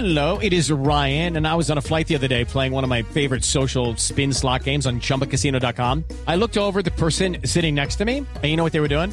Hello, it is Ryan, and I was on a flight the other day playing one of my favorite social spin slot games on chumbacasino.com. I looked over the person sitting next to me, and you know what they were doing?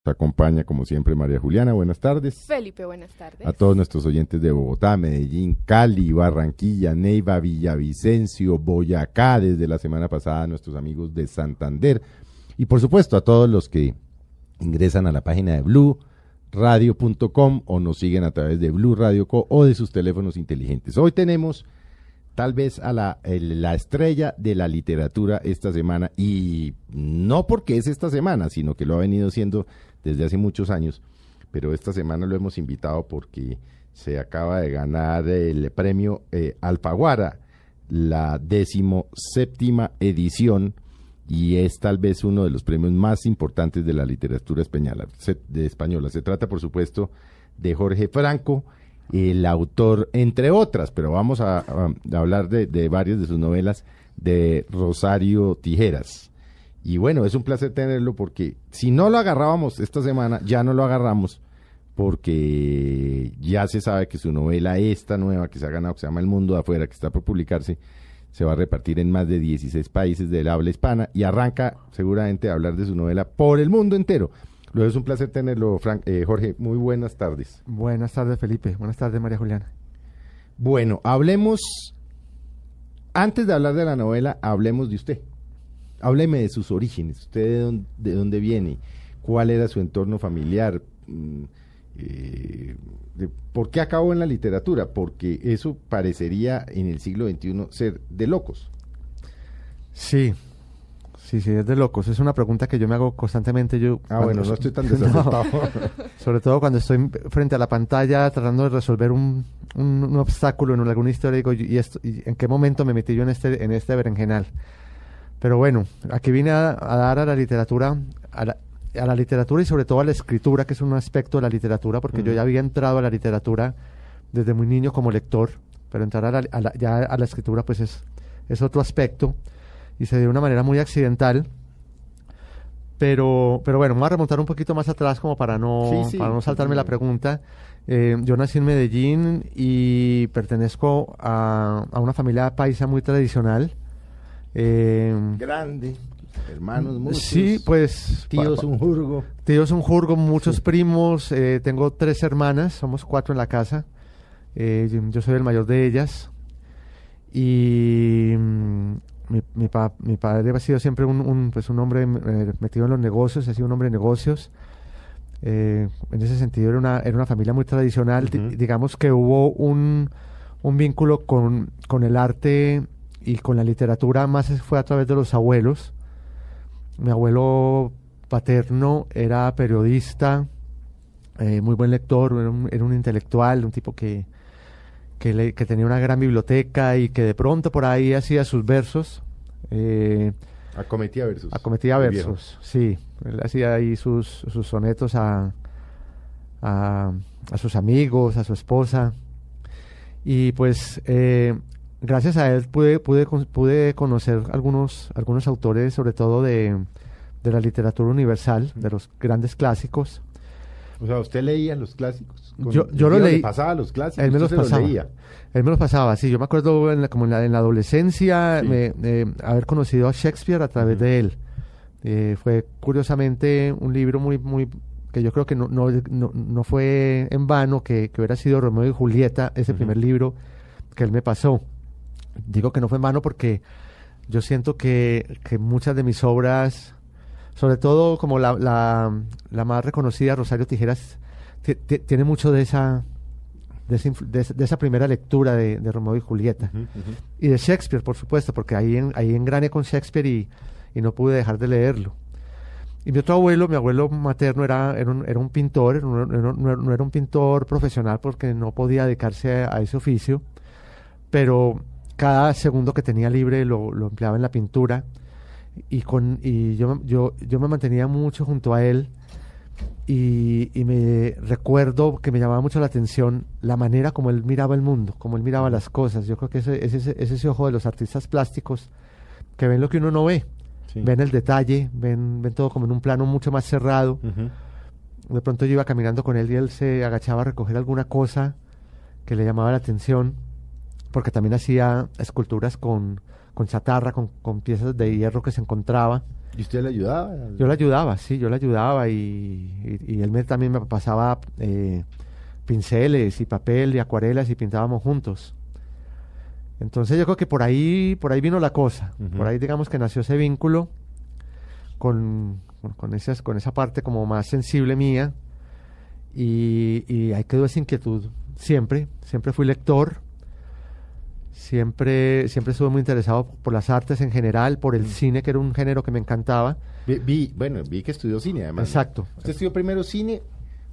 Nos acompaña como siempre María Juliana. Buenas tardes. Felipe, buenas tardes. A todos nuestros oyentes de Bogotá, Medellín, Cali, Barranquilla, Neiva, Villavicencio, Boyacá, desde la semana pasada, nuestros amigos de Santander. Y por supuesto a todos los que ingresan a la página de Blue radio.com o nos siguen a través de Blue Radio Co o de sus teléfonos inteligentes. Hoy tenemos tal vez a la, la estrella de la literatura esta semana y no porque es esta semana, sino que lo ha venido siendo desde hace muchos años, pero esta semana lo hemos invitado porque se acaba de ganar el premio eh, Alfaguara, la décimo séptima edición y es tal vez uno de los premios más importantes de la literatura española. De española. Se trata, por supuesto, de Jorge Franco, el autor, entre otras, pero vamos a, hablar de, de varias de sus novelas, de Rosario Tijeras. Y bueno, es un placer tenerlo porque si no lo agarrábamos esta semana, ya no lo agarramos porque ya se sabe que su novela, esta nueva que se ha ganado, que se llama El Mundo de Afuera, que está por publicarse, se va a repartir en más de 16 países del habla hispana y arranca seguramente a hablar de su novela por el mundo entero. Luego es un placer tenerlo, Frank, eh, Jorge. Muy buenas tardes. Buenas tardes, Felipe. Buenas tardes, María Juliana. Bueno, hablemos, antes de hablar de la novela, hablemos de usted. Hábleme de sus orígenes, usted de dónde, de dónde viene, cuál era su entorno familiar, mm, eh, de- por qué acabó en la literatura, porque eso parecería en el siglo XXI ser de locos. Sí, sí, sí, es de locos. Es una pregunta que yo me hago constantemente. Yo, Ah, bueno, no estoy tan No, desacertado. sobre todo cuando estoy frente a la pantalla tratando de resolver un, un- un obstáculo en alguna historia, digo, ¿y, esto, y en qué momento me metí yo en este, en este berenjenal? Pero bueno, aquí vine a, a dar a la literatura, a la, a la literatura y sobre todo a la escritura, que es un aspecto de la literatura, porque yo ya había entrado a la literatura desde muy niño como lector, pero entrar a la, a la- ya a la escritura pues es, es otro aspecto y se dio de una manera muy accidental. Pero, pero bueno, vamos a remontar un poquito más atrás como para no, Sí, sí, para no saltarme sí. la pregunta. Eh, yo nací en Medellín y pertenezco a, a una familia paisa muy tradicional. Eh, Grande, hermanos muchos. sí, pues tíos un jurgo. Tíos un jurgo, muchos Sí. primos, eh, tengo tres hermanas, somos cuatro en la casa, eh, yo, soy el mayor de ellas y mi, mi, pa- mi padre ha sido siempre un, un, pues un hombre eh, metido en los negocios, ha sido un hombre de negocios, Eh, en ese sentido era una, era una familia muy tradicional, digamos que hubo un, un vínculo con, con el arte y con la literatura más fue a través de los abuelos. Mi abuelo paterno era periodista, eh, muy buen lector, era un, era un intelectual, un tipo que, que, le- que tenía una gran biblioteca y que de pronto por ahí hacía sus versos. eh, Acometía versus. acometía versos, sí. Él hacía ahí sus, sus sonetos a, a, a sus amigos, a su esposa. Y pues eh, gracias a él pude, pude, pude conocer algunos, algunos autores, sobre todo de, de la literatura universal, de los grandes clásicos. O sea, usted leía los clásicos. Yo- yo lo leí. pasaba los clásicos. Él me los pasaba. leía. Él me los pasaba, sí. Yo me acuerdo en la- como en la, en la adolescencia Sí. me- eh, haber conocido a Shakespeare a través de él. Eh, fue curiosamente un libro muy, muy que yo creo que no, no, no, no fue en vano que, que hubiera sido Romeo y Julieta, ese primer libro que él me pasó. Digo que no fue en vano porque yo siento que, que muchas de mis obras, sobre todo como la, la, la más reconocida, Rosario Tijeras, ti- ti- tiene mucho de esa, de, esa de primera lectura de, de Romeo y Julieta. Y de Shakespeare, por supuesto, porque ahí, en, ahí engrané con Shakespeare y, y no pude dejar de leerlo. Y mi otro abuelo, mi abuelo materno, era, era, un, era un pintor, no, no- no- no era un pintor profesional porque no podía dedicarse a, a ese oficio, pero cada segundo que tenía libre lo, lo empleaba en la pintura y, con, y yo, yo, yo me mantenía mucho junto a él y, y me recuerdo que me llamaba mucho la atención la manera como él miraba el mundo, como él miraba las cosas. Yo creo que ese es ese, es ese ojo de los artistas plásticos que ven lo que uno no ve, Sí. ven el detalle, ven, ven todo como en un plano mucho más cerrado. De pronto yo iba caminando con él y él se agachaba a recoger alguna cosa que le llamaba la atención, porque también hacía esculturas con, con chatarra, con, con piezas de hierro que se encontraba. ¿Y usted le ayudaba? Yo le ayudaba, sí, yo le ayudaba y, y- y él me, también me pasaba eh, pinceles y papel y acuarelas y pintábamos juntos. Entonces yo creo que por ahí, por ahí vino la cosa, por ahí digamos que nació ese vínculo con, con, con esas, con esa parte como más sensible mía y, y ahí quedó esa inquietud siempre, siempre fui lector, siempre, siempre estuve muy interesado por las artes en general, por el cine que era un género que me encantaba. Vi, vi- bueno, vi que estudió cine, además. Exacto. ¿Usted estudió primero cine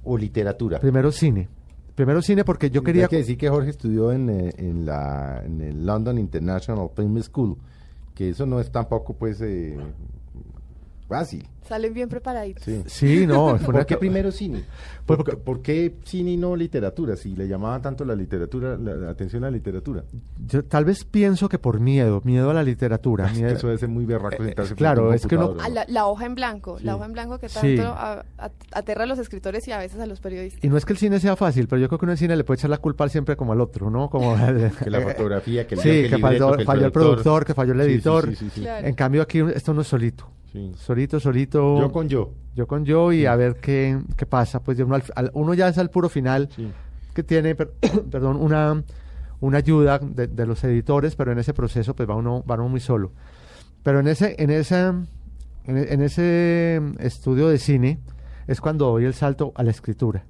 o literatura? Primero cine. Primero cine porque yo quería... Hay que decir que Jorge estudió en, eh, en, la, en el London International Film School, que eso no es tampoco, pues, eh, fácil. Salen bien preparaditos. Sí. Sí, no, fue una ¿Por qué primero cine? Pues ¿Por, porque- qué- por qué cine y no literatura? Si le llamaba tanto la literatura, la, la atención a la literatura. Yo tal vez pienso que por miedo, miedo a la literatura. Es que miedo- eso debe ser muy berraco sentarse frente claro, es que ¿no? la, la hoja en blanco, Sí. la hoja en blanco que Sí. tanto a- a- aterra a los escritores y a veces a los periodistas. Y no es que el cine sea fácil, pero yo creo que uno en cine le puede echar la culpa siempre como al otro, ¿no? Como Que la fotografía, que el, Sí, que el falló, libreto, que falló el productor, que falló el Sí, sí, editor. sí, sí, sí. Claro. En cambio aquí esto no es solito. Sí. Solito, solito. Yo con yo. yo con yo y a ver qué, qué pasa. Pues uno, al- uno ya es al puro final Sí. que tiene, per- perdón, una, una ayuda de, de los editores, pero en ese proceso pues va uno, va uno muy solo. Pero en ese, en esa, en, en ese estudio de cine es cuando doy el salto a la escritura.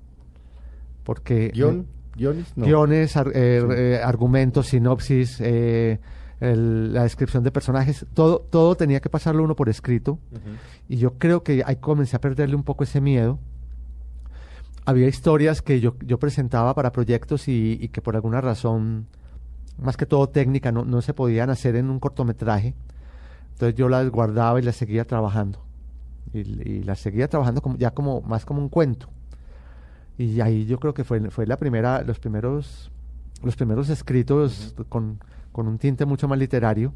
Porque ¿Guión? ¿Guiones? No. guiones, ar- eh, eh, argumentos, sinopsis, eh, el- la descripción de personajes, todo, todo tenía que pasarlo uno por escrito. Y yo creo que ahí comencé a perderle un poco ese miedo. Había historias que yo, yo presentaba para proyectos y, y que por alguna razón, más que todo técnica, no, no se podían hacer en un cortometraje. Entonces yo las guardaba y las seguía trabajando. Y, y las seguía trabajando como, ya como más como un cuento. Y ahí yo creo que fue, fue la primera, los primeros, los primeros escritos con, con un tinte mucho más literario.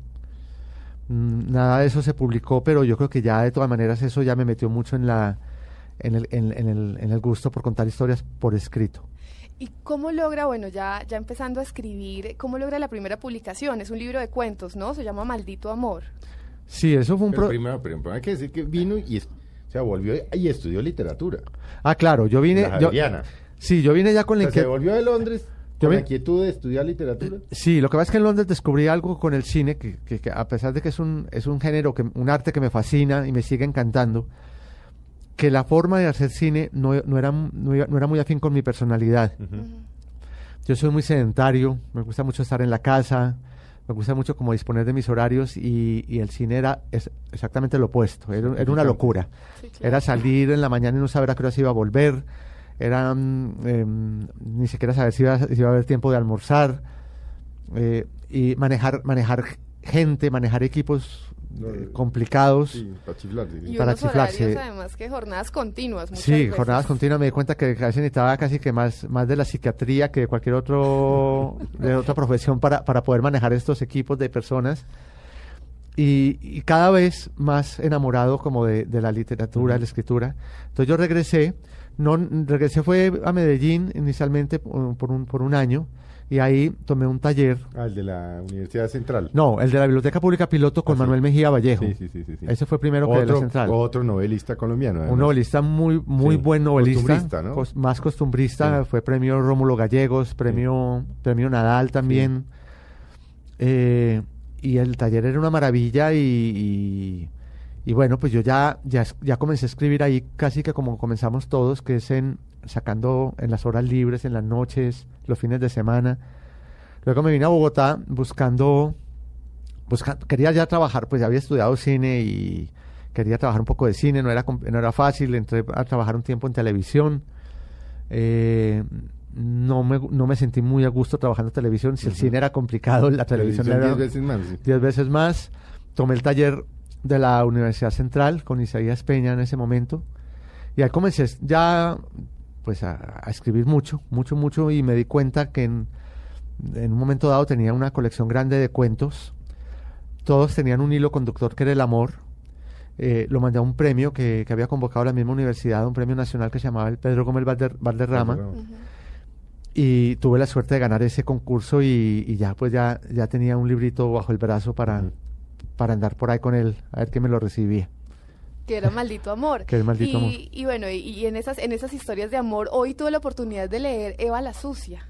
Mm, Nada de eso se publicó, pero yo creo que ya de todas maneras eso ya me metió mucho en la en el, en, en el, en el gusto por contar historias por escrito. ¿Y cómo logra, bueno, ya, ya empezando a escribir, cómo logra la primera publicación? Es un libro de cuentos, ¿no? Se llama Maldito Amor. Sí, eso fue un Pero pro- primero, primero hay que decir que vino y, es- o sea, volvió y estudió literatura. Ah, claro, yo vine La yo. Sí, yo vine ya con O la se volvió de Londres con la inquietud de estudiar literatura. Sí, lo que pasa es que en Londres descubrí algo con el cine que, que- que a pesar de que es un, es un género, que, un arte que me fascina y me sigue encantando, que la forma de hacer cine no, no era, no, no era muy afín con mi personalidad. Yo soy muy sedentario, me gusta mucho estar en la casa, me gusta mucho como disponer de mis horarios y, y el cine era es- exactamente lo opuesto, era, era una locura. Sí, claro. Era salir en la mañana y no saber a qué hora se iba a volver, era mm, em, ni siquiera saber si iba, a- si iba a haber tiempo de almorzar eh, y manejar, manejar gente, manejar equipos No, eh, eh, complicados. Sí, para chiflar. Y para unos chiflarse. horarios, además, que jornadas continuas. muchas Sí, veces. jornadas continuas. Me di cuenta que veces necesitaba casi que más, más de la psiquiatría que de cualquier otro, de otra profesión para, para poder manejar estos equipos de personas. Y, y cada vez más enamorado como de, de la literatura, de la escritura. Entonces yo regresé, no regresé fue a Medellín inicialmente por, por un, por un año y ahí tomé un taller. Ah, el de la Universidad Central. No, el de la Biblioteca Pública Piloto con Ah, sí. Manuel Mejía Vallejo. Sí, sí, sí, sí, sí. Ese fue primero que de la otro, Central. otro novelista colombiano. Un novelista muy muy Sí, buen novelista, costumbrista, ¿no? cos- más costumbrista, Sí. fue premio Rómulo Gallegos, premio premio Nadal también. Eh, y el taller era una maravilla y, y, bueno, pues yo ya, ya ya comencé a escribir ahí casi que como comenzamos todos, que es en sacando en las horas libres, en las noches, los fines de semana. Luego me vine a Bogotá buscando busca- quería ya trabajar, pues ya había estudiado cine y quería trabajar un poco de cine, no era, no era fácil, entré a trabajar un tiempo en televisión. Eh, no, me, no me sentí muy a gusto trabajando en televisión, si el cine era complicado, la televisión, Televisión era diez veces más. sí. diez veces más. Tomé el taller de la Universidad Central con Isaías Peña en ese momento Y ahí comencé ya pues a, a escribir mucho, mucho, mucho y me di cuenta que en, en un momento dado tenía una colección grande de cuentos. Todos tenían un hilo conductor que era el amor. Eh, lo mandé a un premio que, que había convocado la misma universidad, un premio nacional que se llamaba el Pedro Gómez Valder- Valderrama. Y tuve la suerte de ganar ese concurso y, y ya pues ya, ya tenía un librito bajo el brazo para, para andar por ahí con él, a ver quién me lo recibía. Que era Maldito Amor. Que era Maldito y, Amor. Y bueno, y, y en, esas, en esas historias de amor, hoy tuve la oportunidad de leer Eva la Sucia.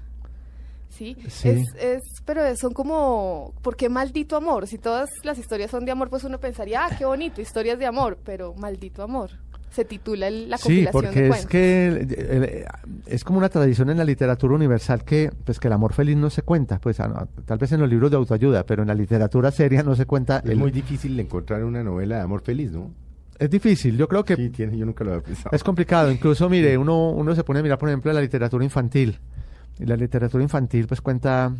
¿Sí? Sí. Es, es, pero son como, ¿por qué maldito amor? Si todas las historias son de amor, pues uno pensaría, ah, qué bonito, historias de amor, pero maldito amor. Se titula el- la Sí, compilación porque de es cuentos. que es como una tradición en la literatura universal que pues que el amor feliz no se cuenta, pues ah, tal vez en los libros de autoayuda, pero en la literatura seria no se cuenta. Es el- muy difícil encontrar una novela de amor feliz, ¿no? es difícil, yo creo que Sí, tiene, yo nunca lo había pensado. es complicado. Incluso, mire, uno, uno se pone a mirar, por ejemplo, la literatura infantil. Y la literatura infantil pues cuenta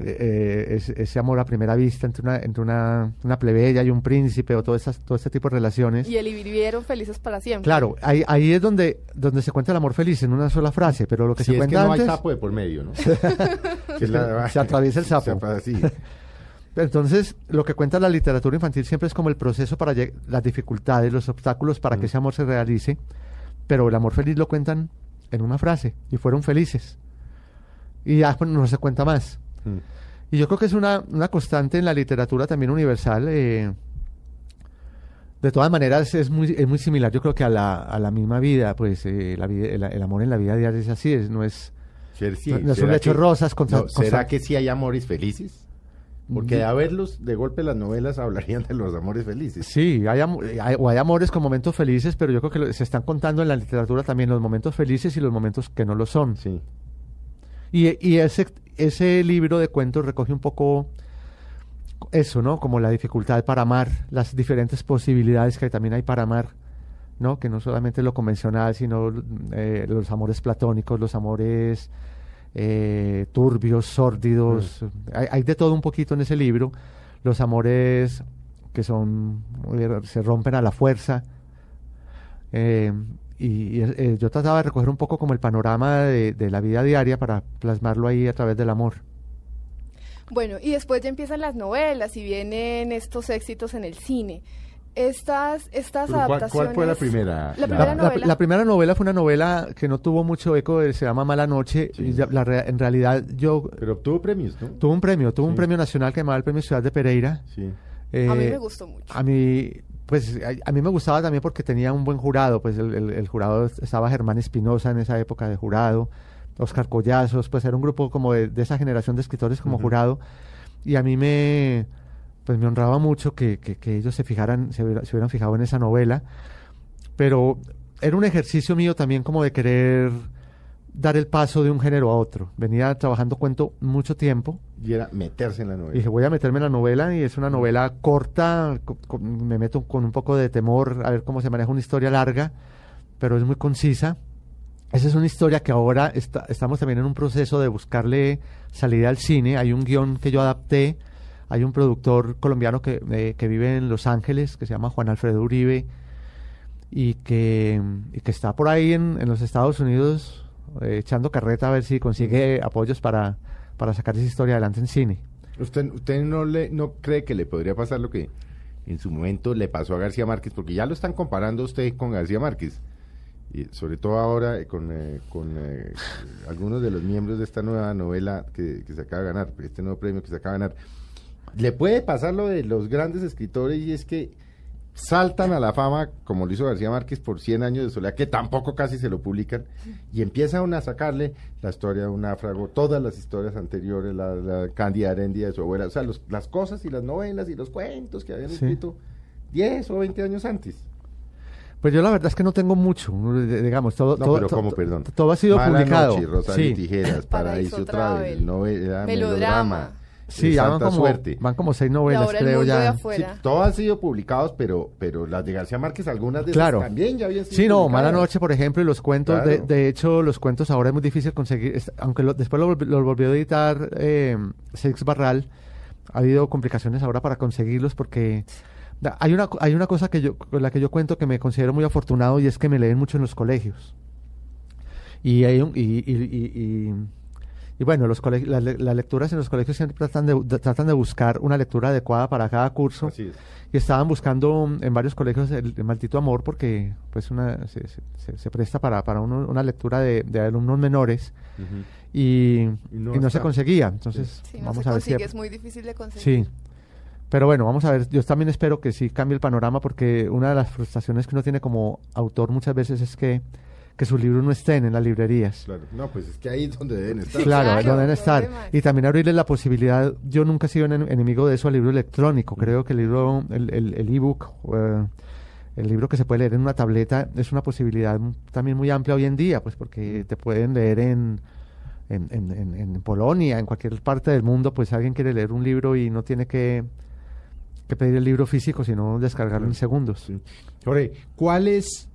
eh, es- ese amor a primera vista entre una, entre una, una plebeya y un príncipe o todo, esas, todo este tipo de relaciones. Y el y vivieron felices para siempre. Claro, ahí, ahí es donde, donde se cuenta el amor feliz en una sola frase, pero lo que Si se es que cuenta no hay antes... sapo de por medio, ¿no? Que la- Se atraviesa el sapo. Se. Entonces, lo que cuenta la literatura infantil siempre es como el proceso para las dificultades, los obstáculos para que ese amor se realice, pero el amor feliz lo cuentan en una frase y fueron felices. Y ya pues, no se cuenta más. Mm. Y yo creo que es una, una constante en la literatura también universal. eh, de todas maneras, es muy, es muy similar, yo creo que a la, a la misma vida, pues eh, la el, el amor en la vida diaria es así, es, no es... Sí, No- no es un ¿será lecho que- de rosas contra- no, ¿Será contra- que sí hay amores felices? Porque de haberlos, de golpe las novelas hablarían de los amores felices. Sí, hay, o hay amores con momentos felices, pero yo creo que lo- se están contando en la literatura también los momentos felices y los momentos que no lo son. Sí. Y, y ese, ese libro de cuentos recoge un poco eso, ¿no? Como la dificultad para amar, las diferentes posibilidades que también hay para amar, ¿no? Que no solamente lo convencional, sino eh, los amores platónicos, los amores eh, turbios, sórdidos. Hay, hay de todo un poquito en ese libro. Los amores que son eh, se rompen a la fuerza. Eh, y y, eh, yo trataba de recoger un poco como el panorama de, de la vida diaria para plasmarlo ahí a través del amor. Bueno, y después ya empiezan las novelas y vienen estos éxitos en el cine. Estas, estas ¿cuál- cuál adaptaciones. fue la primera? La La- primera La, la- novela. la primera novela fue una novela que no tuvo mucho eco, eh, se llama Mala Noche. Sí. y ya- la rea- en realidad yo Pero obtuvo premios, ¿no? tuve un premio, tuve un premio nacional que llamaba el Premio Ciudad de Pereira. Sí. a mí Eh, me gustó mucho. A mí, pues, a, a mí me gustaba también porque tenía un buen jurado, pues el, el- el jurado estaba Germán Espinosa en esa época de jurado, Oscar Collazos, pues era un grupo como de, de esa generación de escritores como Ujú. jurado, y a mí me, pues me honraba mucho que, que- que ellos se fijaran, se, hubiera- se hubieran fijado en esa novela, pero era un ejercicio mío también como de querer dar el paso de un género a otro. Venía trabajando cuento mucho tiempo, Y era meterse en la novela. Dije, voy a meterme en la novela y es una novela corta, co- co- me meto con un poco de temor a ver cómo se maneja una historia larga, pero es muy concisa. Esa es una historia que ahora está- estamos también en un proceso de buscarle salida al cine. Hay un guion que yo adapté, hay un productor colombiano que, eh, que vive en Los Ángeles, que se llama Juan Alfredo Uribe, y que, y que está por ahí en, en los Estados Unidos eh, echando carreta a ver si consigue apoyos para, para sacar esa historia adelante en cine. ¿Usted, usted no, le, no cree que le podría pasar lo que en su momento le pasó a García Márquez? Porque ya lo están comparando usted con García Márquez. Y sobre todo ahora eh, con, eh, con eh, algunos de los miembros de esta nueva novela que, que se acaba de ganar, este nuevo premio que se acaba de ganar. Le puede pasar lo de los grandes escritores y es que saltan a la fama, como lo hizo García Márquez por 100 años de soledad, que tampoco casi se lo publican, y empieza uno a sacarle la historia de un náufrago, todas las historias anteriores, la, la Cándida Arendia de su abuela, o sea, los- las cosas y las novelas y los cuentos que habían Sí. escrito 10 o 20 años antes. Pues yo la verdad es que no tengo mucho, de- digamos, todo, No, todo, pero to- ¿cómo, to- perdón? todo ha sido Mala publicado. Noche, Rosario sí, Tijeras, Paraíso, Paraíso Travel, Travel, novela, Melodrama. melodrama, sí, ya van como, Suerte. van como seis novelas, ahora el creo de ya. Sí, todos han sido publicados, pero, pero las de García Márquez, algunas de Claro. esas también ya habían sido Sí, no. Mala Noche, por ejemplo, y los cuentos, de, Claro. de hecho, los cuentos ahora es muy difícil conseguir, es- aunque lo- después lo, volvi- lo volvió a editar eh, Seix Barral, ha habido complicaciones ahora para conseguirlos porque Hay una, hay una cosa que yo, con la que yo cuento que me considero muy afortunado y es que me leen mucho en los colegios. Y, hay un- y, y- y- y- y bueno, los las, le- las lecturas en los colegios siempre tratan de, de- tratan de buscar una lectura adecuada para cada curso. Así es. Y estaban buscando mm, en varios colegios el, el maldito amor porque pues una, se, se- presta para, para uno- una lectura de, de alumnos menores y, Y y no no, se conseguía. Entonces, no vamos se a ver si... consigue, es muy difícil de conseguir. Sí. Pero bueno, vamos a ver. Yo también espero que sí cambie el panorama porque una de las frustraciones que uno tiene como autor muchas veces es que, que sus libros no estén en las librerías. Claro. No, pues es que ahí es donde deben estar. Sí, claro, claro, ahí donde deben estar. Y también abrirle la posibilidad. Yo nunca he sido en- enemigo de eso al libro electrónico. Creo que el libro, el, el, el ebook, eh, el libro que se puede leer en una tableta, es una posibilidad también muy amplia hoy en día, pues porque te pueden leer en, en, en, en- en Polonia, en cualquier parte del mundo, pues alguien quiere leer un libro y no tiene que, que pedir el libro físico, sino descargarlo en segundos. Sí. Jorge, ¿cuál es